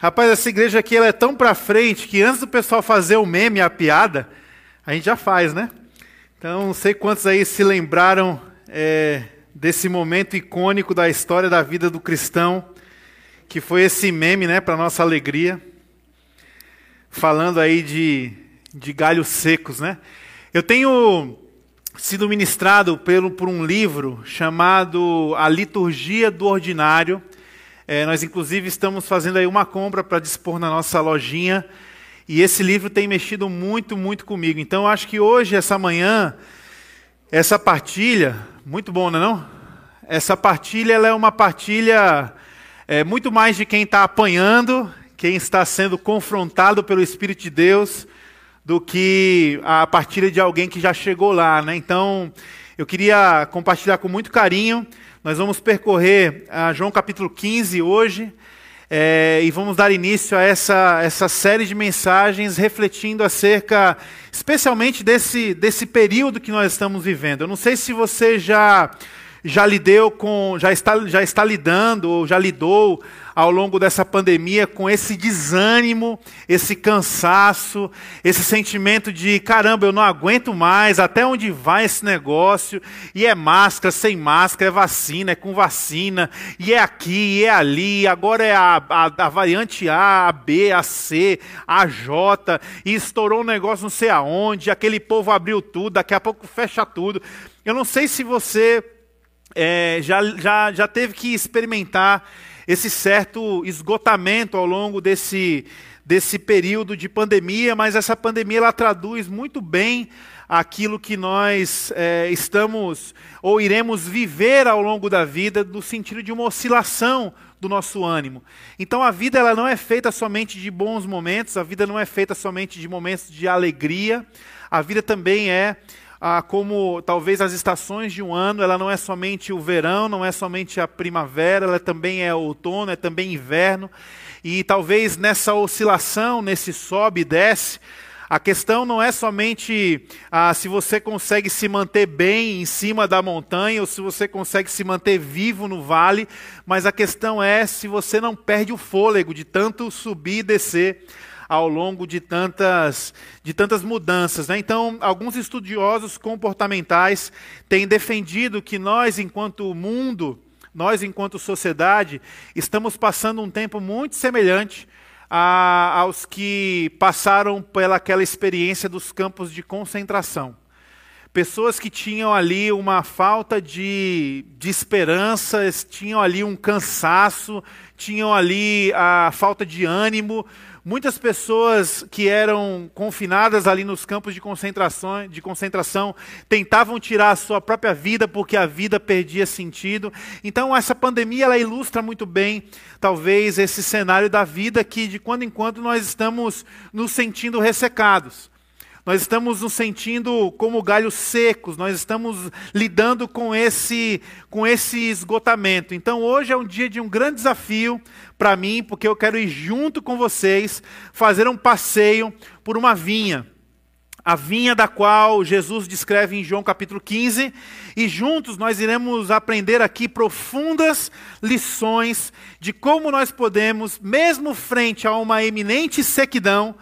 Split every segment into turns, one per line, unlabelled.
Rapaz, essa igreja aqui ela é tão para frente que antes do pessoal fazer o meme, a piada, a gente já faz, né? Então, não sei quantos aí se lembraram é, desse momento icônico da história da vida do cristão, que foi esse meme, né, para nossa alegria, falando aí de, de galhos secos, né? Eu tenho sido ministrado pelo, por um livro chamado A Liturgia do Ordinário. É, nós, inclusive, estamos fazendo aí uma compra para dispor na nossa lojinha. E esse livro tem mexido muito, muito comigo. Então, eu acho que hoje, essa manhã, essa partilha, muito bom, não é não? Essa partilha ela é uma partilha é, muito mais de quem está apanhando, quem está sendo confrontado pelo Espírito de Deus, do que a partilha de alguém que já chegou lá. Né? Então, eu queria compartilhar com muito carinho. Nós vamos percorrer a João capítulo 15 hoje. É, e vamos dar início a essa, essa série de mensagens refletindo acerca, especialmente desse, desse período que nós estamos vivendo. Eu não sei se você já já lidou com, já está, já está lidando ou já lidou ao longo dessa pandemia com esse desânimo, esse cansaço, esse sentimento de caramba, eu não aguento mais, até onde vai esse negócio? E é máscara, sem máscara, é vacina, é com vacina, e é aqui, e é ali, agora é a, a, a variante A, a B, a C, a J, e estourou um negócio não sei aonde, aquele povo abriu tudo, daqui a pouco fecha tudo. Eu não sei se você é, já, já, já teve que experimentar esse certo esgotamento ao longo desse, desse período de pandemia, mas essa pandemia ela traduz muito bem aquilo que nós é, estamos ou iremos viver ao longo da vida, no sentido de uma oscilação do nosso ânimo. Então a vida ela não é feita somente de bons momentos, a vida não é feita somente de momentos de alegria, a vida também é ah, como talvez as estações de um ano, ela não é somente o verão, não é somente a primavera, ela também é outono, é também inverno. E talvez nessa oscilação, nesse sobe e desce, a questão não é somente ah, se você consegue se manter bem em cima da montanha ou se você consegue se manter vivo no vale, mas a questão é se você não perde o fôlego de tanto subir e descer ao longo de tantas, de tantas mudanças. Né? Então, alguns estudiosos comportamentais têm defendido que nós, enquanto mundo, nós, enquanto sociedade, estamos passando um tempo muito semelhante a, aos que passaram pelaquela experiência dos campos de concentração. Pessoas que tinham ali uma falta de, de esperança, tinham ali um cansaço, tinham ali a falta de ânimo, Muitas pessoas que eram confinadas ali nos campos de concentração, de concentração tentavam tirar a sua própria vida porque a vida perdia sentido. Então essa pandemia ela ilustra muito bem, talvez, esse cenário da vida que de quando em quando nós estamos nos sentindo ressecados. Nós estamos nos sentindo como galhos secos, nós estamos lidando com esse, com esse esgotamento. Então hoje é um dia de um grande desafio para mim, porque eu quero ir junto com vocês fazer um passeio por uma vinha. A vinha da qual Jesus descreve em João capítulo 15, e juntos nós iremos aprender aqui profundas lições de como nós podemos, mesmo frente a uma eminente sequidão,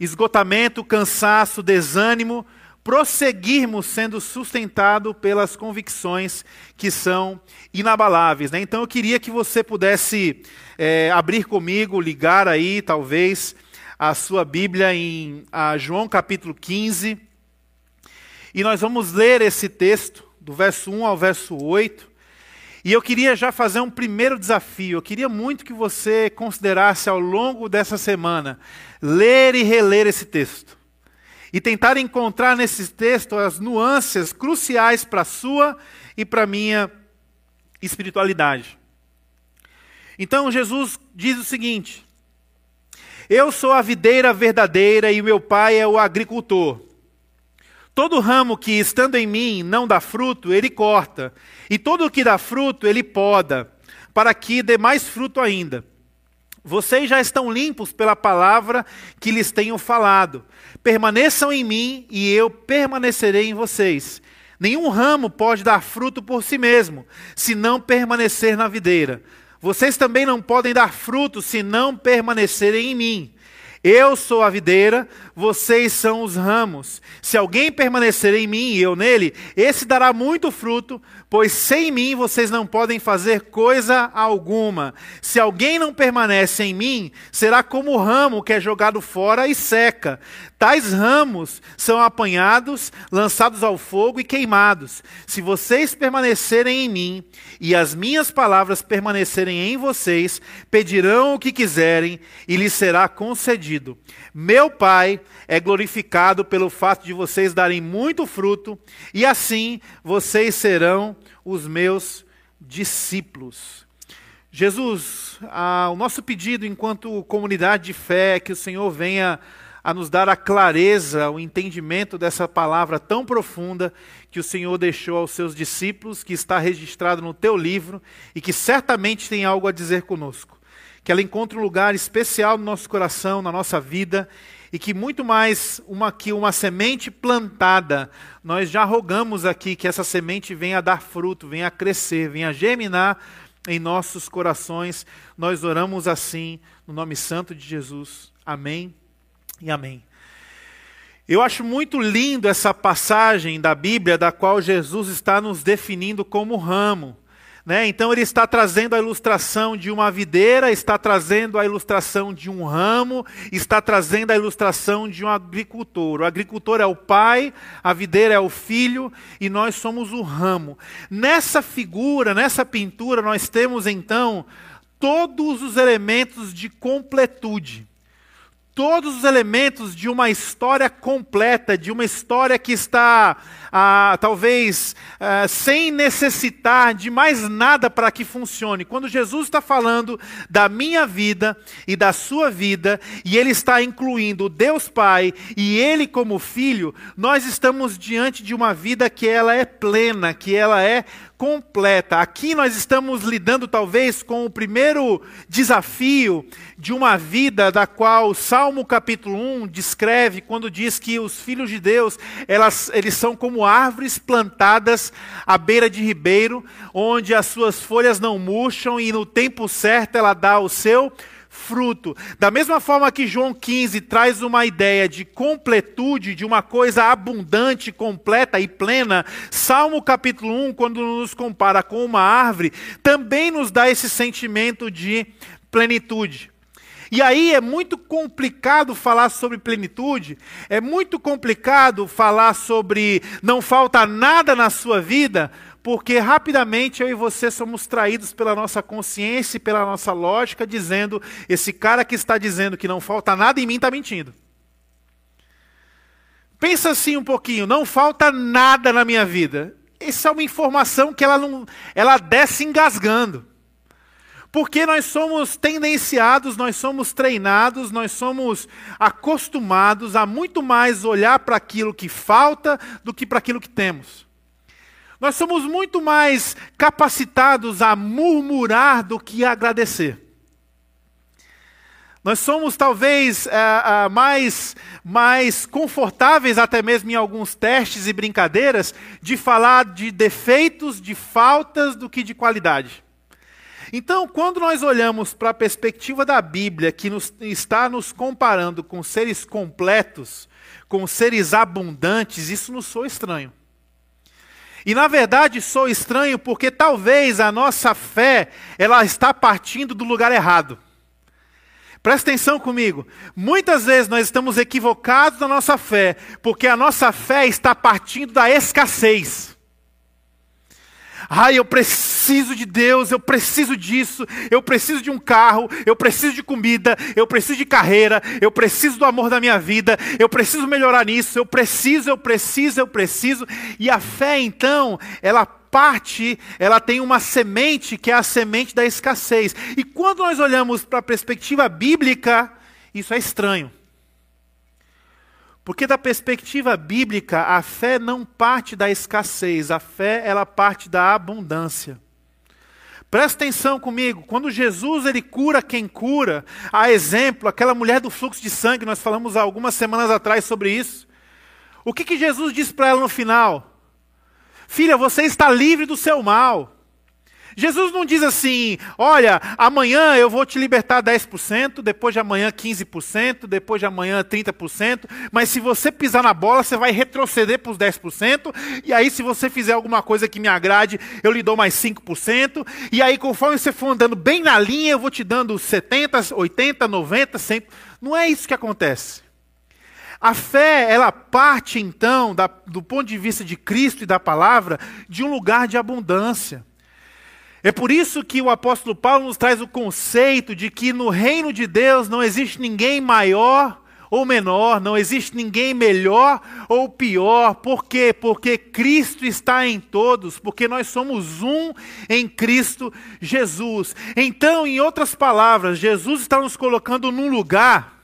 esgotamento, cansaço, desânimo, prosseguirmos sendo sustentado pelas convicções que são inabaláveis. Né? Então eu queria que você pudesse é, abrir comigo, ligar aí, talvez, a sua Bíblia em João capítulo 15. E nós vamos ler esse texto, do verso 1 ao verso 8. E eu queria já fazer um primeiro desafio. Eu queria muito que você considerasse ao longo dessa semana ler e reler esse texto. E tentar encontrar nesse texto as nuances cruciais para a sua e para a minha espiritualidade. Então Jesus diz o seguinte: Eu sou a videira verdadeira e meu pai é o agricultor. Todo ramo que estando em mim não dá fruto, ele corta, e todo o que dá fruto, ele poda, para que dê mais fruto ainda. Vocês já estão limpos pela palavra que lhes tenho falado. Permaneçam em mim e eu permanecerei em vocês. Nenhum ramo pode dar fruto por si mesmo, se não permanecer na videira. vocês também não podem dar fruto se não permanecerem em mim. Eu sou a videira, vocês são os ramos. Se alguém permanecer em mim e eu nele, esse dará muito fruto, pois sem mim vocês não podem fazer coisa alguma. Se alguém não permanece em mim, será como o ramo que é jogado fora e seca. Tais ramos são apanhados, lançados ao fogo e queimados. Se vocês permanecerem em mim e as minhas palavras permanecerem em vocês, pedirão o que quiserem e lhes será concedido. Meu Pai é glorificado pelo fato de vocês darem muito fruto, e assim vocês serão os meus discípulos. Jesus, ah, o nosso pedido enquanto comunidade de fé é que o Senhor venha a nos dar a clareza, o entendimento dessa palavra tão profunda que o Senhor deixou aos seus discípulos, que está registrado no teu livro e que certamente tem algo a dizer conosco. Que ela encontre um lugar especial no nosso coração, na nossa vida e que muito mais uma que uma semente plantada, nós já rogamos aqui que essa semente venha a dar fruto, venha a crescer, venha a germinar em nossos corações. Nós oramos assim no nome santo de Jesus. Amém e amém. Eu acho muito lindo essa passagem da Bíblia, da qual Jesus está nos definindo como ramo. Né? Então ele está trazendo a ilustração de uma videira, está trazendo a ilustração de um ramo, está trazendo a ilustração de um agricultor. O agricultor é o pai, a videira é o filho e nós somos o ramo. Nessa figura, nessa pintura, nós temos então todos os elementos de completude todos os elementos de uma história completa, de uma história que está, ah, talvez, ah, sem necessitar de mais nada para que funcione. Quando Jesus está falando da minha vida e da sua vida, e Ele está incluindo Deus Pai e Ele como Filho, nós estamos diante de uma vida que ela é plena, que ela é completa. Aqui nós estamos lidando talvez com o primeiro desafio de uma vida da qual Salmo capítulo 1 descreve quando diz que os filhos de Deus, elas, eles são como árvores plantadas à beira de ribeiro, onde as suas folhas não murcham e no tempo certo ela dá o seu fruto. Da mesma forma que João 15 traz uma ideia de completude, de uma coisa abundante, completa e plena, Salmo capítulo 1, quando nos compara com uma árvore, também nos dá esse sentimento de plenitude. E aí é muito complicado falar sobre plenitude, é muito complicado falar sobre não falta nada na sua vida, porque rapidamente eu e você somos traídos pela nossa consciência e pela nossa lógica, dizendo: esse cara que está dizendo que não falta nada em mim está mentindo. Pensa assim um pouquinho, não falta nada na minha vida. Essa é uma informação que ela não, ela desce engasgando. Porque nós somos tendenciados, nós somos treinados, nós somos acostumados a muito mais olhar para aquilo que falta do que para aquilo que temos. Nós somos muito mais capacitados a murmurar do que a agradecer. Nós somos talvez é, é, mais, mais confortáveis, até mesmo em alguns testes e brincadeiras, de falar de defeitos, de faltas, do que de qualidade. Então, quando nós olhamos para a perspectiva da Bíblia, que nos, está nos comparando com seres completos, com seres abundantes, isso nos soa estranho. E na verdade sou estranho porque talvez a nossa fé ela está partindo do lugar errado. Presta atenção comigo. Muitas vezes nós estamos equivocados na nossa fé, porque a nossa fé está partindo da escassez. Ai, eu preciso de Deus, eu preciso disso, eu preciso de um carro, eu preciso de comida, eu preciso de carreira, eu preciso do amor da minha vida, eu preciso melhorar nisso, eu preciso, eu preciso, eu preciso. E a fé, então, ela parte, ela tem uma semente que é a semente da escassez. E quando nós olhamos para a perspectiva bíblica, isso é estranho. Porque da perspectiva bíblica, a fé não parte da escassez, a fé ela parte da abundância. Presta atenção comigo, quando Jesus ele cura quem cura, a exemplo, aquela mulher do fluxo de sangue, nós falamos há algumas semanas atrás sobre isso. O que, que Jesus disse para ela no final? Filha, você está livre do seu mal. Jesus não diz assim: olha, amanhã eu vou te libertar 10%, depois de amanhã 15%, depois de amanhã 30%, mas se você pisar na bola, você vai retroceder para os 10%, e aí se você fizer alguma coisa que me agrade, eu lhe dou mais 5%, e aí conforme você for andando bem na linha, eu vou te dando 70%, 80%, 90%, 100%. Não é isso que acontece. A fé, ela parte então, da, do ponto de vista de Cristo e da palavra, de um lugar de abundância. É por isso que o apóstolo Paulo nos traz o conceito de que no reino de Deus não existe ninguém maior ou menor, não existe ninguém melhor ou pior. Por quê? Porque Cristo está em todos, porque nós somos um em Cristo Jesus. Então, em outras palavras, Jesus está nos colocando num lugar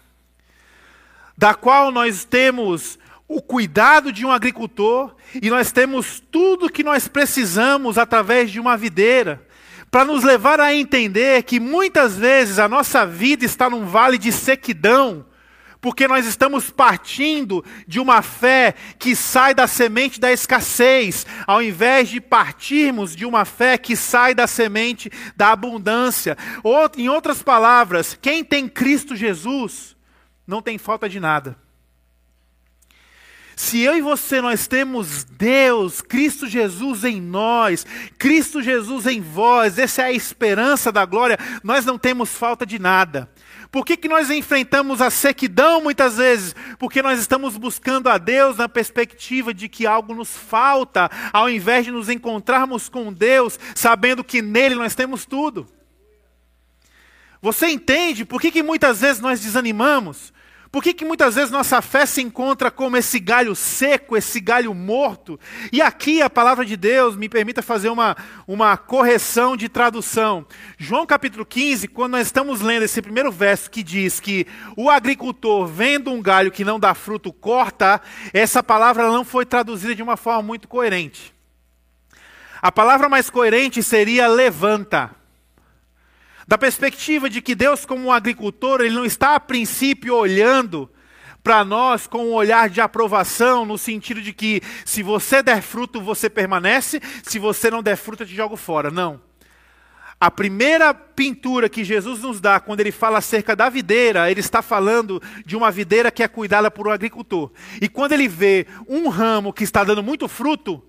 da qual nós temos o cuidado de um agricultor e nós temos tudo que nós precisamos através de uma videira, para nos levar a entender que muitas vezes a nossa vida está num vale de sequidão, porque nós estamos partindo de uma fé que sai da semente da escassez, ao invés de partirmos de uma fé que sai da semente da abundância. Ou, em outras palavras, quem tem Cristo Jesus não tem falta de nada. Se eu e você nós temos Deus, Cristo Jesus em nós, Cristo Jesus em vós, essa é a esperança da glória, nós não temos falta de nada. Por que, que nós enfrentamos a sequidão muitas vezes? Porque nós estamos buscando a Deus na perspectiva de que algo nos falta, ao invés de nos encontrarmos com Deus, sabendo que nele nós temos tudo. Você entende por que, que muitas vezes nós desanimamos? Por que, que muitas vezes nossa fé se encontra como esse galho seco, esse galho morto? E aqui a palavra de Deus me permita fazer uma, uma correção de tradução. João capítulo 15, quando nós estamos lendo esse primeiro verso que diz que o agricultor, vendo um galho que não dá fruto, corta, essa palavra não foi traduzida de uma forma muito coerente. A palavra mais coerente seria levanta. Da perspectiva de que Deus, como um agricultor, ele não está a princípio olhando para nós com um olhar de aprovação, no sentido de que se você der fruto, você permanece, se você não der fruto, eu te jogo fora. Não. A primeira pintura que Jesus nos dá, quando ele fala acerca da videira, ele está falando de uma videira que é cuidada por um agricultor. E quando ele vê um ramo que está dando muito fruto,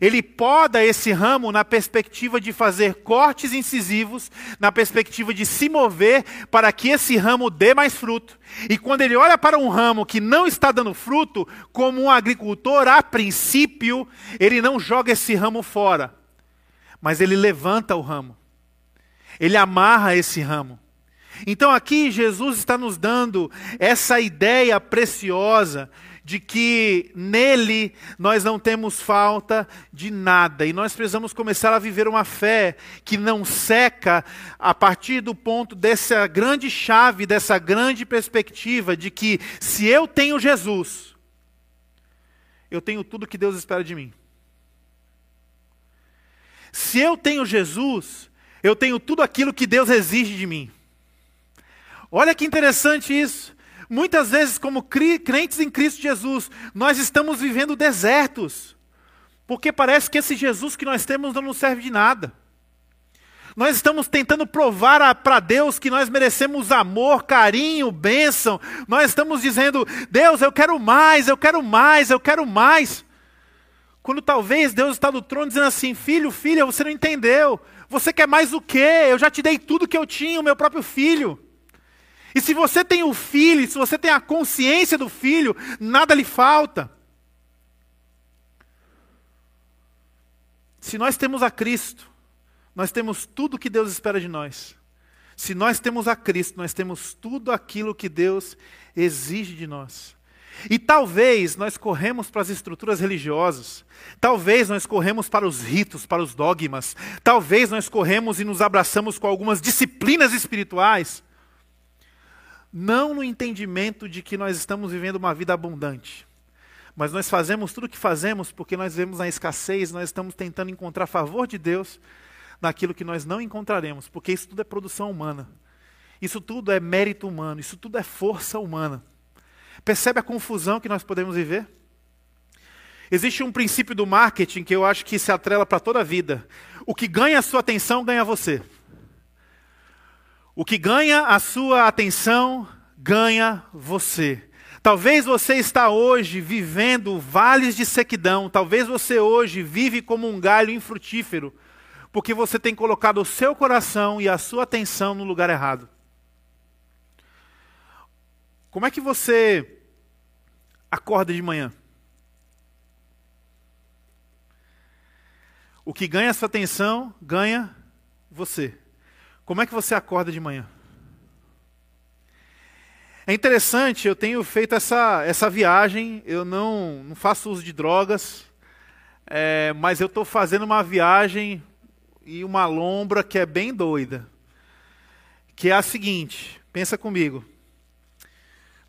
ele poda esse ramo na perspectiva de fazer cortes incisivos, na perspectiva de se mover para que esse ramo dê mais fruto. E quando ele olha para um ramo que não está dando fruto, como um agricultor, a princípio, ele não joga esse ramo fora, mas ele levanta o ramo, ele amarra esse ramo. Então aqui Jesus está nos dando essa ideia preciosa de que nele nós não temos falta de nada e nós precisamos começar a viver uma fé que não seca a partir do ponto dessa grande chave, dessa grande perspectiva de que se eu tenho Jesus, eu tenho tudo que Deus espera de mim. Se eu tenho Jesus, eu tenho tudo aquilo que Deus exige de mim. Olha que interessante isso. Muitas vezes, como crentes em Cristo Jesus, nós estamos vivendo desertos, porque parece que esse Jesus que nós temos não nos serve de nada. Nós estamos tentando provar para Deus que nós merecemos amor, carinho, bênção. Nós estamos dizendo, Deus, eu quero mais, eu quero mais, eu quero mais. Quando talvez Deus está no trono dizendo assim: Filho, filha, você não entendeu. Você quer mais o quê? Eu já te dei tudo que eu tinha, o meu próprio filho. E se você tem o filho, se você tem a consciência do filho, nada lhe falta. Se nós temos a Cristo, nós temos tudo o que Deus espera de nós. Se nós temos a Cristo, nós temos tudo aquilo que Deus exige de nós. E talvez nós corremos para as estruturas religiosas, talvez nós corremos para os ritos, para os dogmas, talvez nós corremos e nos abraçamos com algumas disciplinas espirituais, não no entendimento de que nós estamos vivendo uma vida abundante, mas nós fazemos tudo o que fazemos porque nós vemos na escassez, nós estamos tentando encontrar favor de Deus naquilo que nós não encontraremos, porque isso tudo é produção humana, isso tudo é mérito humano, isso tudo é força humana. Percebe a confusão que nós podemos viver? Existe um princípio do marketing que eu acho que se atrela para toda a vida. O que ganha a sua atenção ganha você. O que ganha a sua atenção ganha você. Talvez você está hoje vivendo vales de sequidão, talvez você hoje vive como um galho infrutífero, porque você tem colocado o seu coração e a sua atenção no lugar errado. Como é que você acorda de manhã? O que ganha a sua atenção, ganha você. Como é que você acorda de manhã? É interessante, eu tenho feito essa, essa viagem, eu não, não faço uso de drogas, é, mas eu estou fazendo uma viagem e uma lombra que é bem doida. Que é a seguinte, pensa comigo.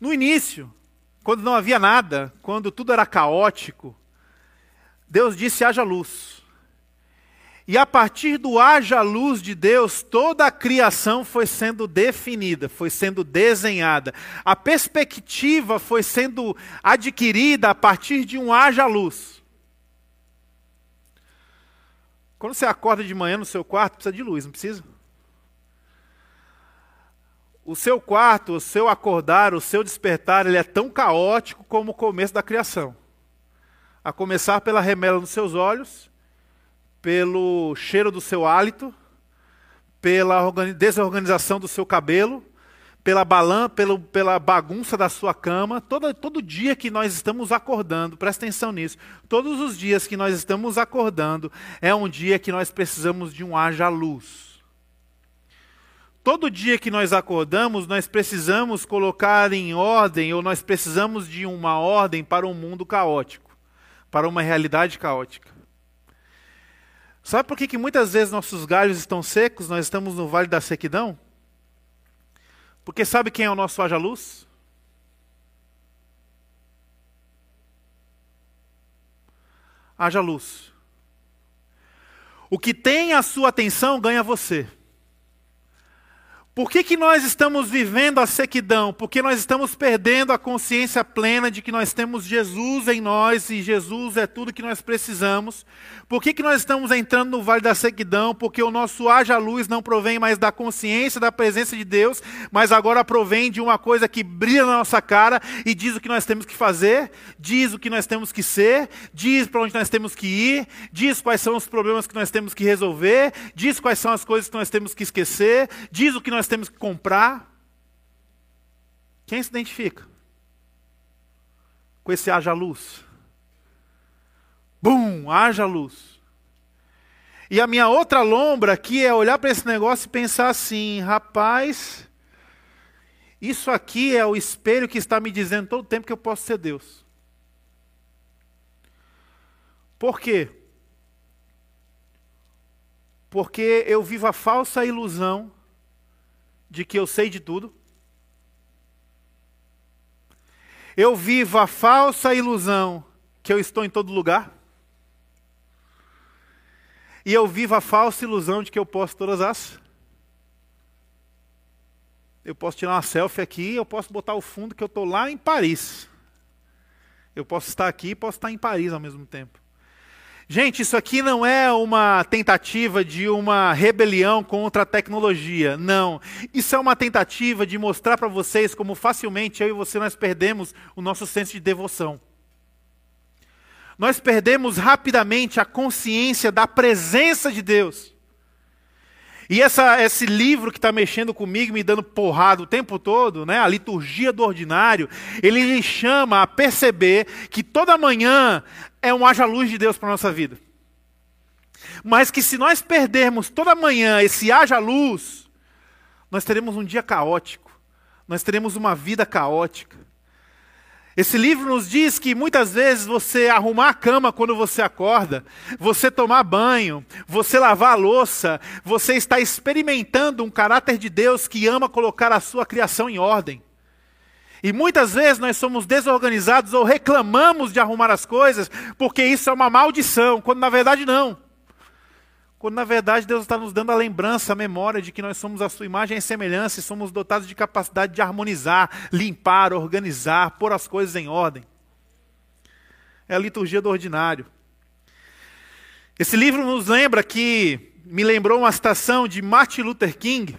No início, quando não havia nada, quando tudo era caótico, Deus disse: haja luz. E a partir do haja luz de Deus, toda a criação foi sendo definida, foi sendo desenhada. A perspectiva foi sendo adquirida a partir de um haja luz. Quando você acorda de manhã no seu quarto, precisa de luz, não precisa? O seu quarto, o seu acordar, o seu despertar, ele é tão caótico como o começo da criação. A começar pela remela nos seus olhos pelo cheiro do seu hálito, pela desorganização do seu cabelo, pela balã, pelo, pela bagunça da sua cama, todo, todo dia que nós estamos acordando, presta atenção nisso, todos os dias que nós estamos acordando, é um dia que nós precisamos de um haja luz. Todo dia que nós acordamos, nós precisamos colocar em ordem, ou nós precisamos de uma ordem para um mundo caótico, para uma realidade caótica. Sabe por que, que muitas vezes nossos galhos estão secos, nós estamos no vale da sequidão? Porque sabe quem é o nosso haja luz? Haja luz. O que tem a sua atenção ganha você. Por que, que nós estamos vivendo a sequidão? Porque nós estamos perdendo a consciência plena de que nós temos Jesus em nós e Jesus é tudo que nós precisamos. Por que, que nós estamos entrando no vale da sequidão? Porque o nosso haja luz não provém mais da consciência da presença de Deus, mas agora provém de uma coisa que brilha na nossa cara e diz o que nós temos que fazer, diz o que nós temos que ser, diz para onde nós temos que ir, diz quais são os problemas que nós temos que resolver, diz quais são as coisas que nós temos que esquecer, diz o que nós nós temos que comprar. Quem se identifica com esse haja luz? Bum, haja luz. E a minha outra lombra aqui é olhar para esse negócio e pensar assim: rapaz, isso aqui é o espelho que está me dizendo todo o tempo que eu posso ser Deus. Por quê? Porque eu vivo a falsa ilusão de que eu sei de tudo. Eu vivo a falsa ilusão que eu estou em todo lugar. E eu vivo a falsa ilusão de que eu posso todas as. Eu posso tirar uma selfie aqui, eu posso botar o fundo que eu estou lá em Paris. Eu posso estar aqui e posso estar em Paris ao mesmo tempo. Gente, isso aqui não é uma tentativa de uma rebelião contra a tecnologia. Não. Isso é uma tentativa de mostrar para vocês como facilmente eu e você nós perdemos o nosso senso de devoção. Nós perdemos rapidamente a consciência da presença de Deus. E essa, esse livro que está mexendo comigo, me dando porrada o tempo todo, né, a liturgia do ordinário, ele me chama a perceber que toda manhã é um haja luz de Deus para a nossa vida. Mas que se nós perdermos toda manhã esse haja luz, nós teremos um dia caótico, nós teremos uma vida caótica. Esse livro nos diz que muitas vezes você arrumar a cama quando você acorda, você tomar banho, você lavar a louça, você está experimentando um caráter de Deus que ama colocar a sua criação em ordem. E muitas vezes nós somos desorganizados ou reclamamos de arrumar as coisas porque isso é uma maldição, quando na verdade não. Quando na verdade Deus está nos dando a lembrança, a memória de que nós somos a sua imagem e semelhança e somos dotados de capacidade de harmonizar, limpar, organizar, pôr as coisas em ordem. É a liturgia do ordinário. Esse livro nos lembra que, me lembrou uma citação de Martin Luther King,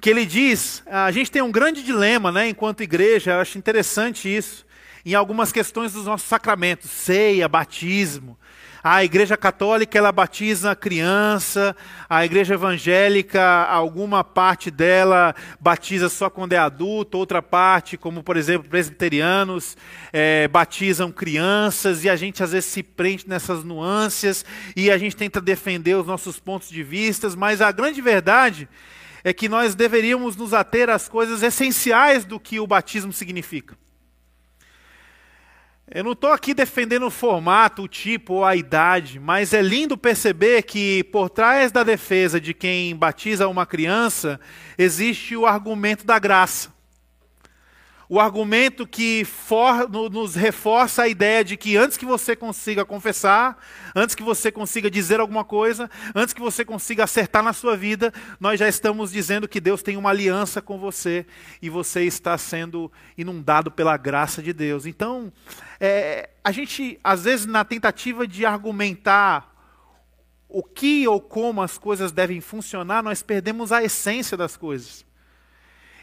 que ele diz: a gente tem um grande dilema, né, enquanto igreja, eu acho interessante isso, em algumas questões dos nossos sacramentos, ceia, batismo. A igreja católica ela batiza criança, a igreja evangélica, alguma parte dela batiza só quando é adulto, outra parte, como por exemplo presbiterianos, é, batizam crianças e a gente às vezes se prende nessas nuances e a gente tenta defender os nossos pontos de vista, mas a grande verdade é que nós deveríamos nos ater às coisas essenciais do que o batismo significa. Eu não estou aqui defendendo o formato, o tipo ou a idade, mas é lindo perceber que por trás da defesa de quem batiza uma criança existe o argumento da graça o argumento que for, no, nos reforça a ideia de que antes que você consiga confessar, antes que você consiga dizer alguma coisa, antes que você consiga acertar na sua vida, nós já estamos dizendo que Deus tem uma aliança com você e você está sendo inundado pela graça de Deus. Então, é, a gente, às vezes, na tentativa de argumentar o que ou como as coisas devem funcionar, nós perdemos a essência das coisas.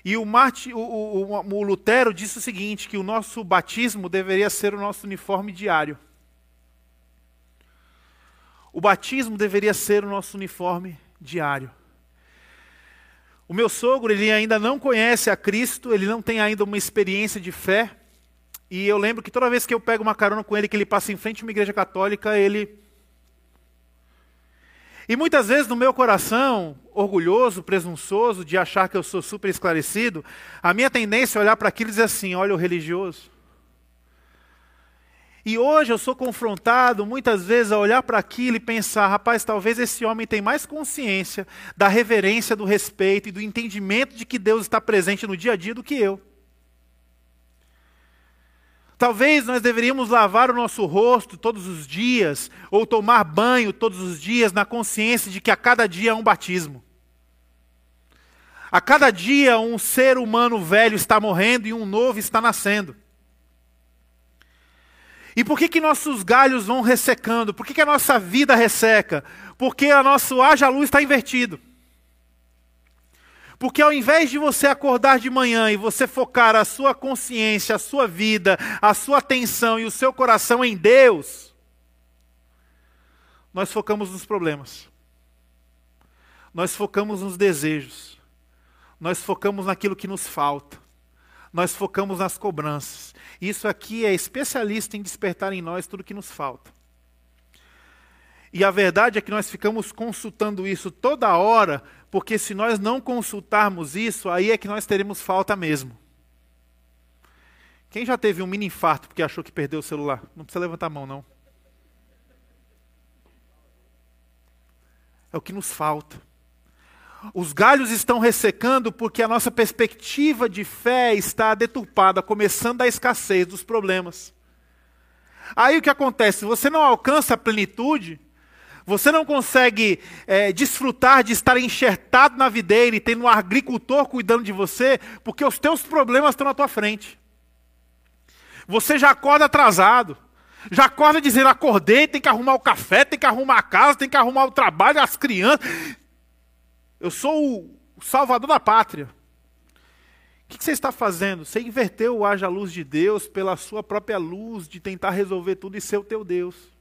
E o, Marti, o, o, o, Lutero disse o seguinte: que o nosso batismo deveria ser o nosso uniforme diário. O batismo deveria ser o nosso uniforme diário. O meu sogro, ele ainda não conhece a Cristo, ele não tem ainda uma experiência de fé. E eu lembro que toda vez que eu pego uma carona com ele, que ele passa em frente a uma igreja católica, ele e muitas vezes no meu coração, orgulhoso, presunçoso, de achar que eu sou super esclarecido, a minha tendência é olhar para aquilo e dizer assim: olha o religioso. E hoje eu sou confrontado muitas vezes a olhar para aquilo e pensar: rapaz, talvez esse homem tenha mais consciência da reverência, do respeito e do entendimento de que Deus está presente no dia a dia do que eu. Talvez nós deveríamos lavar o nosso rosto todos os dias, ou tomar banho todos os dias, na consciência de que a cada dia é um batismo. A cada dia um ser humano velho está morrendo e um novo está nascendo. E por que, que nossos galhos vão ressecando? Por que, que a nossa vida resseca? Porque o nosso haja luz está invertido. Porque ao invés de você acordar de manhã e você focar a sua consciência, a sua vida, a sua atenção e o seu coração em Deus, nós focamos nos problemas. Nós focamos nos desejos. Nós focamos naquilo que nos falta. Nós focamos nas cobranças. Isso aqui é especialista em despertar em nós tudo que nos falta. E a verdade é que nós ficamos consultando isso toda hora, porque se nós não consultarmos isso, aí é que nós teremos falta mesmo. Quem já teve um mini infarto porque achou que perdeu o celular? Não precisa levantar a mão, não. É o que nos falta. Os galhos estão ressecando porque a nossa perspectiva de fé está deturpada, começando a escassez dos problemas. Aí o que acontece? Você não alcança a plenitude você não consegue é, desfrutar de estar enxertado na videira e tendo um agricultor cuidando de você, porque os teus problemas estão na tua frente. Você já acorda atrasado. Já acorda dizendo: acordei, tem que arrumar o café, tem que arrumar a casa, tem que arrumar o trabalho, as crianças. Eu sou o salvador da pátria. O que você está fazendo? Você inverteu o haja luz de Deus pela sua própria luz de tentar resolver tudo e ser o teu Deus.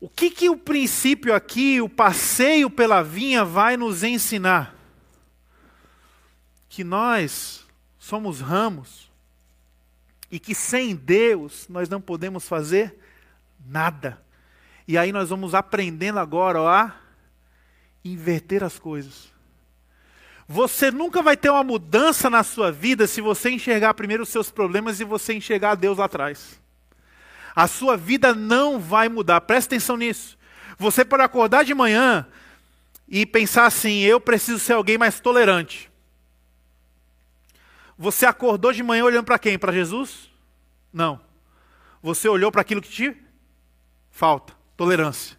O que, que o princípio aqui, o passeio pela vinha, vai nos ensinar? Que nós somos ramos e que sem Deus nós não podemos fazer nada. E aí nós vamos aprendendo agora ó, a inverter as coisas. Você nunca vai ter uma mudança na sua vida se você enxergar primeiro os seus problemas e você enxergar Deus lá atrás. A sua vida não vai mudar. Presta atenção nisso. Você pode acordar de manhã e pensar assim: eu preciso ser alguém mais tolerante. Você acordou de manhã olhando para quem? Para Jesus? Não. Você olhou para aquilo que te falta tolerância.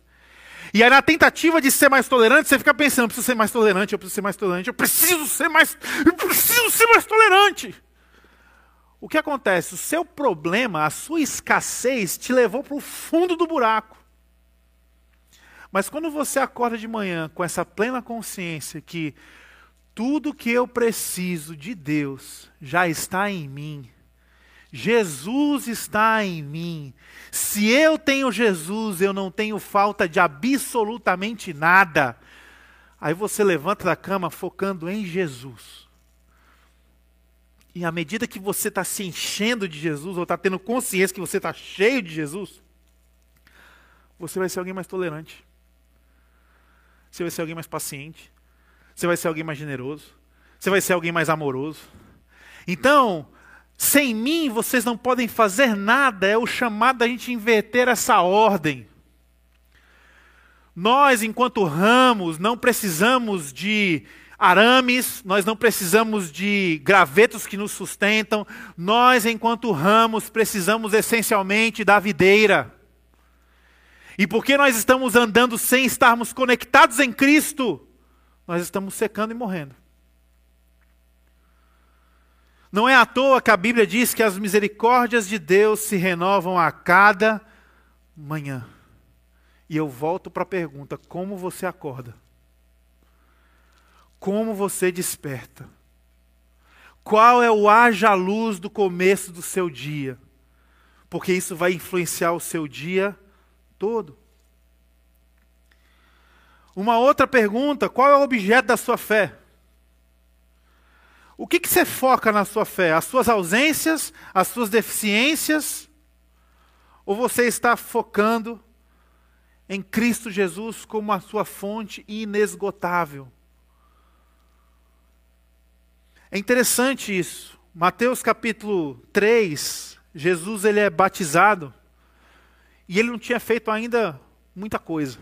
E aí, na tentativa de ser mais tolerante, você fica pensando: eu preciso ser mais tolerante, eu preciso ser mais tolerante, eu preciso ser mais, eu preciso ser mais tolerante. O que acontece? O seu problema, a sua escassez te levou para o fundo do buraco. Mas quando você acorda de manhã com essa plena consciência que tudo que eu preciso de Deus já está em mim, Jesus está em mim. Se eu tenho Jesus, eu não tenho falta de absolutamente nada. Aí você levanta da cama focando em Jesus. E à medida que você está se enchendo de Jesus, ou está tendo consciência que você está cheio de Jesus, você vai ser alguém mais tolerante. Você vai ser alguém mais paciente. Você vai ser alguém mais generoso. Você vai ser alguém mais amoroso. Então, sem mim vocês não podem fazer nada, é o chamado da gente inverter essa ordem. Nós, enquanto ramos, não precisamos de arames, nós não precisamos de gravetos que nos sustentam, nós, enquanto ramos, precisamos essencialmente da videira. E porque nós estamos andando sem estarmos conectados em Cristo, nós estamos secando e morrendo. Não é à toa que a Bíblia diz que as misericórdias de Deus se renovam a cada manhã. E eu volto para a pergunta: como você acorda? Como você desperta? Qual é o haja luz do começo do seu dia? Porque isso vai influenciar o seu dia todo. Uma outra pergunta: qual é o objeto da sua fé? O que, que você foca na sua fé? As suas ausências, as suas deficiências? Ou você está focando em Cristo Jesus como a sua fonte inesgotável? É interessante isso. Mateus capítulo 3, Jesus ele é batizado e ele não tinha feito ainda muita coisa.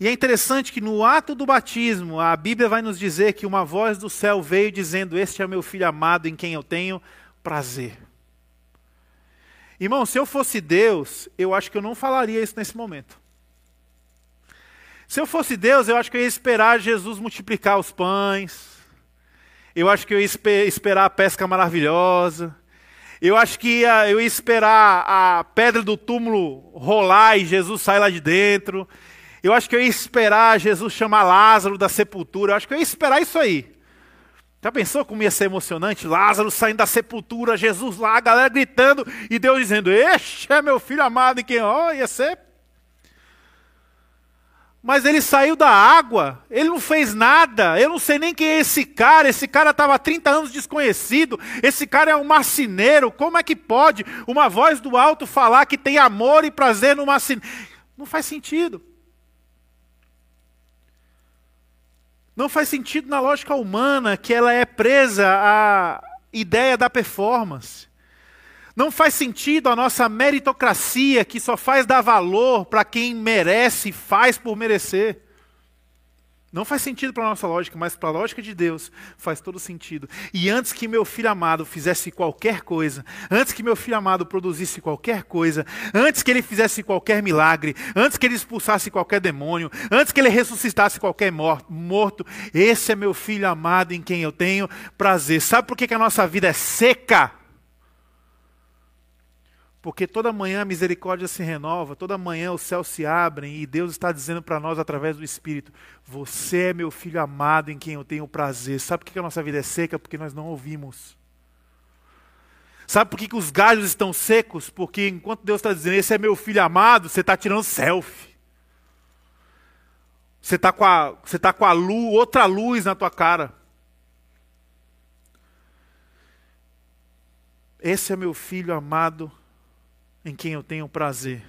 E é interessante que no ato do batismo, a Bíblia vai nos dizer que uma voz do céu veio dizendo: Este é meu filho amado em quem eu tenho prazer. Irmão, se eu fosse Deus, eu acho que eu não falaria isso nesse momento. Se eu fosse Deus, eu acho que eu ia esperar Jesus multiplicar os pães. Eu acho que eu ia esperar a pesca maravilhosa. Eu acho que ia, eu ia esperar a pedra do túmulo rolar e Jesus sair lá de dentro. Eu acho que eu ia esperar Jesus chamar Lázaro da sepultura. Eu acho que eu ia esperar isso aí. Já pensou como ia ser emocionante? Lázaro saindo da sepultura, Jesus lá, a galera gritando e Deus dizendo: Este é meu filho amado em quem. Oh, ia ser. Mas ele saiu da água, ele não fez nada, eu não sei nem quem é esse cara, esse cara estava há 30 anos desconhecido, esse cara é um marceneiro, como é que pode uma voz do alto falar que tem amor e prazer no marceneiro? Não faz sentido. Não faz sentido na lógica humana que ela é presa à ideia da performance. Não faz sentido a nossa meritocracia que só faz dar valor para quem merece e faz por merecer. Não faz sentido para a nossa lógica, mas para a lógica de Deus faz todo sentido. E antes que meu filho amado fizesse qualquer coisa, antes que meu filho amado produzisse qualquer coisa, antes que ele fizesse qualquer milagre, antes que ele expulsasse qualquer demônio, antes que ele ressuscitasse qualquer morto, esse é meu filho amado em quem eu tenho prazer. Sabe por que, que a nossa vida é seca? Porque toda manhã a misericórdia se renova, toda manhã os céus se abrem e Deus está dizendo para nós através do Espírito: Você é meu filho amado em quem eu tenho prazer. Sabe por que a nossa vida é seca? Porque nós não ouvimos. Sabe por que, os galhos estão secos? Porque enquanto Deus está dizendo: Esse é meu filho amado, você está tirando selfie. Você está com a, você tá com a luz, outra luz na tua cara. Esse é meu filho amado em quem eu tenho prazer.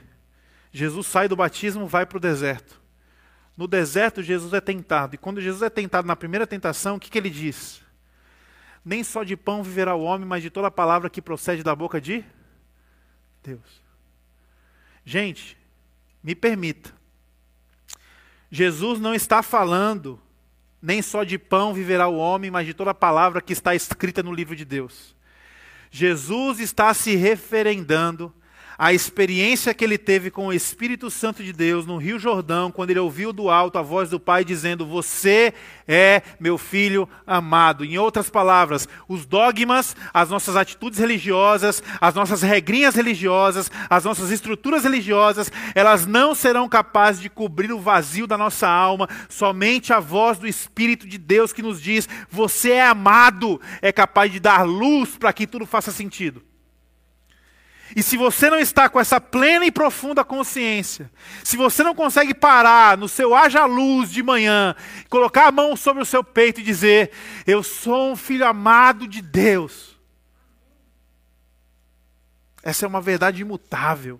Jesus sai do batismo, vai para o deserto. No deserto, Jesus é tentado. E quando Jesus é tentado na primeira tentação, o que, que ele diz? Nem só de pão viverá o homem, mas de toda a palavra que procede da boca de Deus. Gente, me permita. Jesus não está falando nem só de pão viverá o homem, mas de toda a palavra que está escrita no livro de Deus. Jesus está se referendando a experiência que ele teve com o Espírito Santo de Deus no Rio Jordão, quando ele ouviu do alto a voz do Pai dizendo: Você é meu filho amado. Em outras palavras, os dogmas, as nossas atitudes religiosas, as nossas regrinhas religiosas, as nossas estruturas religiosas, elas não serão capazes de cobrir o vazio da nossa alma. Somente a voz do Espírito de Deus que nos diz: Você é amado, é capaz de dar luz para que tudo faça sentido. E se você não está com essa plena e profunda consciência, se você não consegue parar no seu haja luz de manhã, colocar a mão sobre o seu peito e dizer: Eu sou um filho amado de Deus. Essa é uma verdade imutável.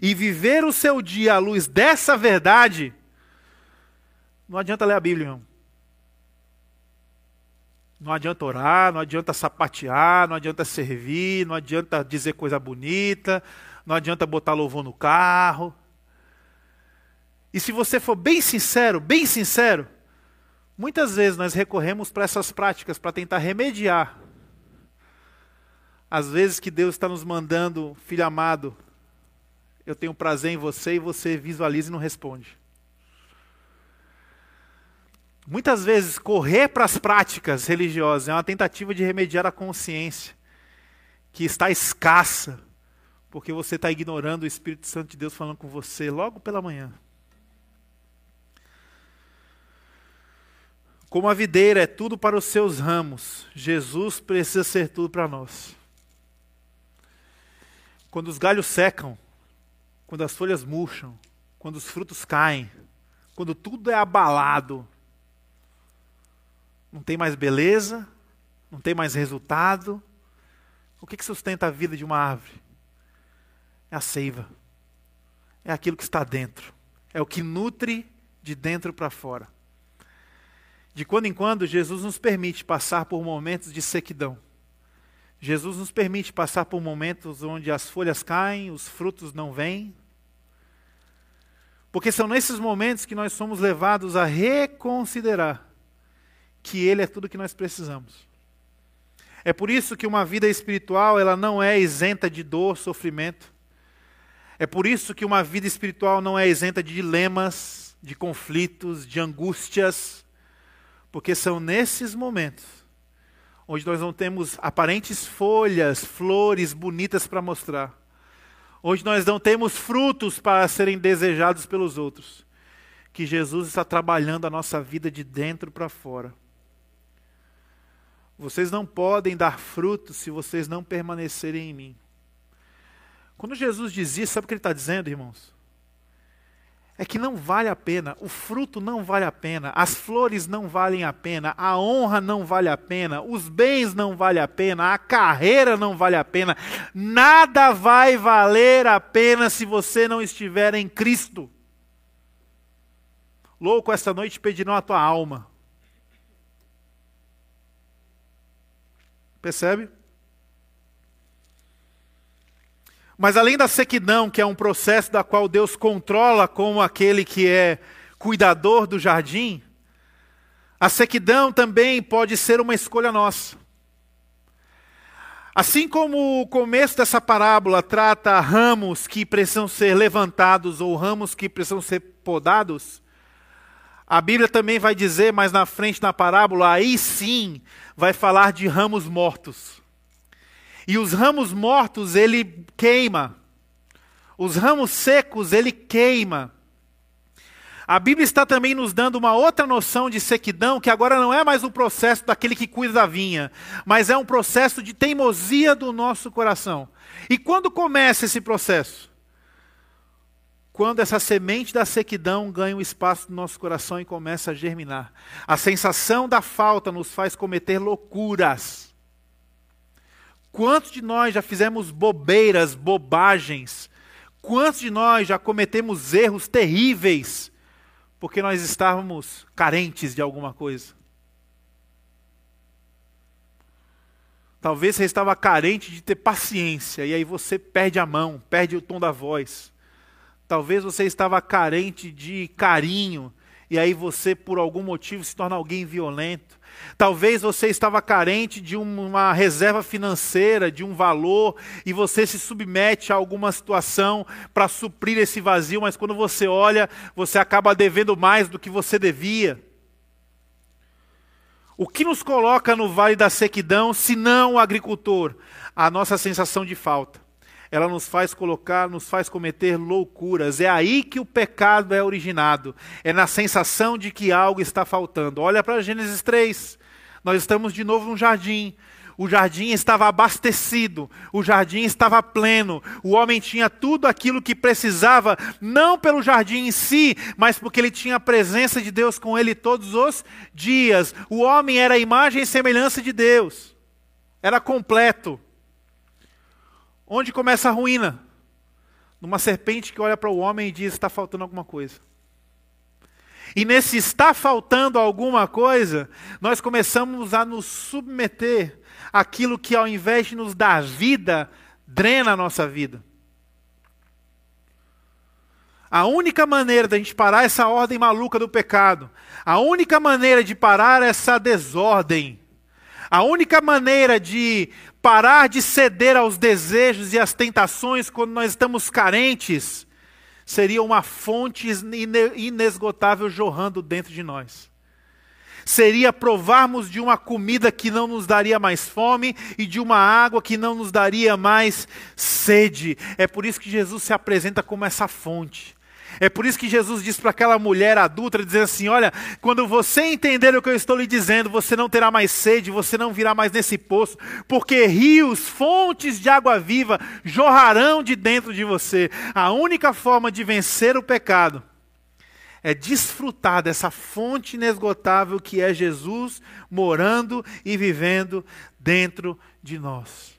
E viver o seu dia à luz dessa verdade, não adianta ler a Bíblia, irmão. Não adianta orar, não adianta sapatear, não adianta servir, não adianta dizer coisa bonita, não adianta botar louvor no carro. E se você for bem sincero, bem sincero, muitas vezes nós recorremos para essas práticas para tentar remediar. Às vezes que Deus está nos mandando, filho amado, eu tenho prazer em você e você visualiza e não responde. Muitas vezes, correr para as práticas religiosas é uma tentativa de remediar a consciência, que está escassa, porque você está ignorando o Espírito Santo de Deus falando com você logo pela manhã. Como a videira é tudo para os seus ramos, Jesus precisa ser tudo para nós. Quando os galhos secam, quando as folhas murcham, quando os frutos caem, quando tudo é abalado, não tem mais beleza, não tem mais resultado. O que, sustenta a vida de uma árvore? É a seiva. É aquilo que está dentro. É o que nutre de dentro para fora. De quando em quando, Jesus nos permite passar por momentos de sequidão. Jesus nos permite passar por momentos onde as folhas caem, os frutos não vêm. Porque são nesses momentos que nós somos levados a reconsiderar que Ele é tudo que nós precisamos. É por isso que uma vida espiritual ela não é isenta de dor, sofrimento. É por isso que uma vida espiritual não é isenta de dilemas, de conflitos, de angústias, porque são nesses momentos onde nós não temos aparentes folhas, flores bonitas para mostrar, onde nós não temos frutos para serem desejados pelos outros, que Jesus está trabalhando a nossa vida de dentro para fora. Vocês não podem dar frutos se vocês não permanecerem em mim. Quando Jesus diz isso, sabe o que ele está dizendo, irmãos? É que não vale a pena, o fruto não vale a pena, as flores não valem a pena, a honra não vale a pena, os bens não valem a pena, a carreira não vale a pena, nada vai valer a pena se você não estiver em Cristo. Louco, esta noite pedirão a tua alma. Percebe? Mas além da sequidão, que é um processo da qual Deus controla como aquele que é cuidador do jardim, a sequidão também pode ser uma escolha nossa. Assim como o começo dessa parábola trata ramos que precisam ser levantados ou ramos que precisam ser podados, a Bíblia também vai dizer mais na frente na parábola, aí sim vai falar de ramos mortos. E os ramos mortos ele queima. Os ramos secos ele queima. A Bíblia está também nos dando uma outra noção de sequidão, que agora não é mais o processo daquele que cuida da vinha, mas é um processo de teimosia do nosso coração. E quando começa esse processo? Quando essa semente da sequidão ganha um espaço no nosso coração e começa a germinar. A sensação da falta nos faz cometer loucuras. Quantos de nós já fizemos bobeiras, bobagens? Quantos de nós já cometemos erros terríveis porque nós estávamos carentes de alguma coisa? Talvez você estava carente de ter paciência e aí você perde a mão, perde o tom da voz. Talvez você estava carente de carinho e aí você, por algum motivo, se torna alguém violento. Talvez você estava carente de uma reserva financeira, de um valor, e você se submete a alguma situação para suprir esse vazio, mas quando você olha, você acaba devendo mais do que você devia. O que nos coloca no vale da sequidão, se não o agricultor? A nossa sensação de falta. Ela nos faz colocar, nos faz cometer loucuras. É aí que o pecado é originado. É na sensação de que algo está faltando. Olha para Gênesis 3. Nós estamos de novo no jardim. O jardim estava abastecido, o jardim estava pleno, o homem tinha tudo aquilo que precisava, não pelo jardim em si, mas porque ele tinha a presença de Deus com ele todos os dias. O homem era a imagem e semelhança de Deus, era completo. Onde começa a ruína? Numa serpente que olha para o homem e diz: está faltando alguma coisa. E nesse está faltando alguma coisa, nós começamos a nos submeter àquilo que, ao invés de nos dar vida, drena a nossa vida. A única maneira da gente parar essa ordem maluca do pecado, a única maneira de parar essa desordem, a única maneira de parar de ceder aos desejos e às tentações quando nós estamos carentes, seria uma fonte inesgotável jorrando dentro de nós. Seria provarmos de uma comida que não nos daria mais fome e de uma água que não nos daria mais sede. É por isso que Jesus se apresenta como essa fonte. É por isso que Jesus diz para aquela mulher adulta, dizendo assim: Olha, quando você entender o que eu estou lhe dizendo, você não terá mais sede, você não virá mais nesse poço, porque rios, fontes de água viva jorrarão de dentro de você. A única forma de vencer o pecado é desfrutar dessa fonte inesgotável que é Jesus morando e vivendo dentro de nós.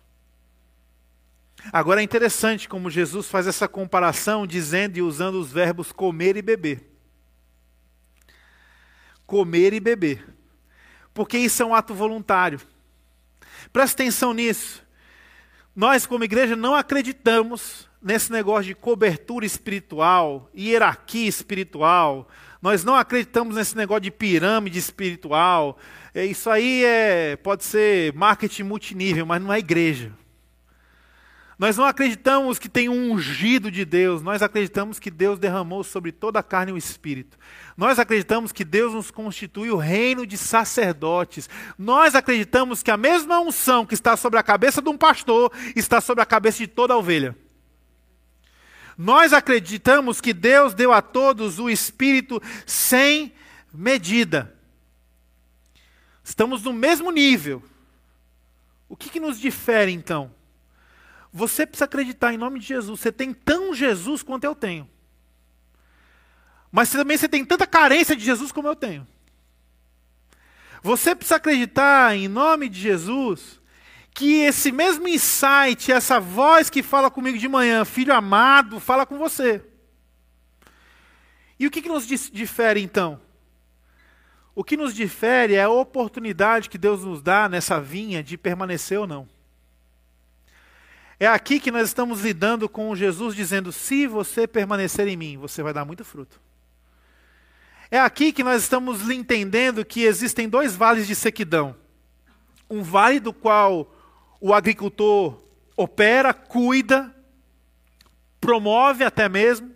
Agora é interessante como Jesus faz essa comparação, dizendo e usando os verbos comer e beber. Comer e beber. Porque isso é um ato voluntário. Presta atenção nisso. Nós, como igreja, não acreditamos nesse negócio de cobertura espiritual, hierarquia espiritual. Nós não acreditamos nesse negócio de pirâmide espiritual. É, isso aí é, pode ser marketing multinível, mas não é igreja. Nós não acreditamos que tem um ungido de Deus, nós acreditamos que Deus derramou sobre toda a carne o Espírito. Nós acreditamos que Deus nos constitui o reino de sacerdotes. Nós acreditamos que a mesma unção que está sobre a cabeça de um pastor está sobre a cabeça de toda a ovelha. Nós acreditamos que Deus deu a todos o Espírito sem medida. Estamos no mesmo nível. O que, que nos difere então? Você precisa acreditar em nome de Jesus. Você tem tão Jesus quanto eu tenho. Mas também você tem tanta carência de Jesus como eu tenho. Você precisa acreditar em nome de Jesus que esse mesmo insight, essa voz que fala comigo de manhã, filho amado, fala com você. E o que, que nos difere então? O que nos difere é a oportunidade que Deus nos dá nessa vinha de permanecer ou não. É aqui que nós estamos lidando com Jesus dizendo: se você permanecer em mim, você vai dar muito fruto. É aqui que nós estamos entendendo que existem dois vales de sequidão. Um vale do qual o agricultor opera, cuida, promove até mesmo,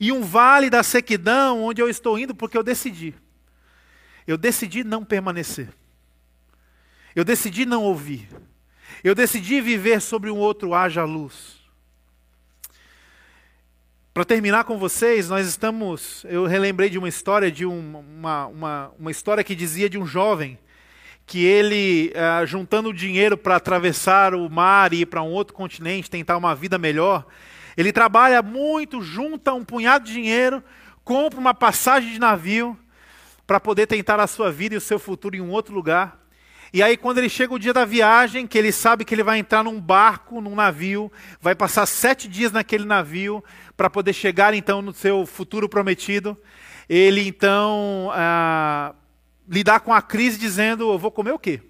e um vale da sequidão onde eu estou indo porque eu decidi. Eu decidi não permanecer. Eu decidi não ouvir. Eu decidi viver sobre um outro haja luz. Para terminar com vocês, nós estamos. Eu relembrei de uma história de um, uma, uma, uma história que dizia de um jovem que ele, uh, juntando dinheiro para atravessar o mar e ir para um outro continente, tentar uma vida melhor, ele trabalha muito, junta um punhado de dinheiro, compra uma passagem de navio para poder tentar a sua vida e o seu futuro em um outro lugar. E aí, quando ele chega o dia da viagem, que ele sabe que ele vai entrar num barco, num navio, vai passar sete dias naquele navio para poder chegar então no seu futuro prometido, ele então ah, lidar com a crise dizendo: Eu vou comer o quê?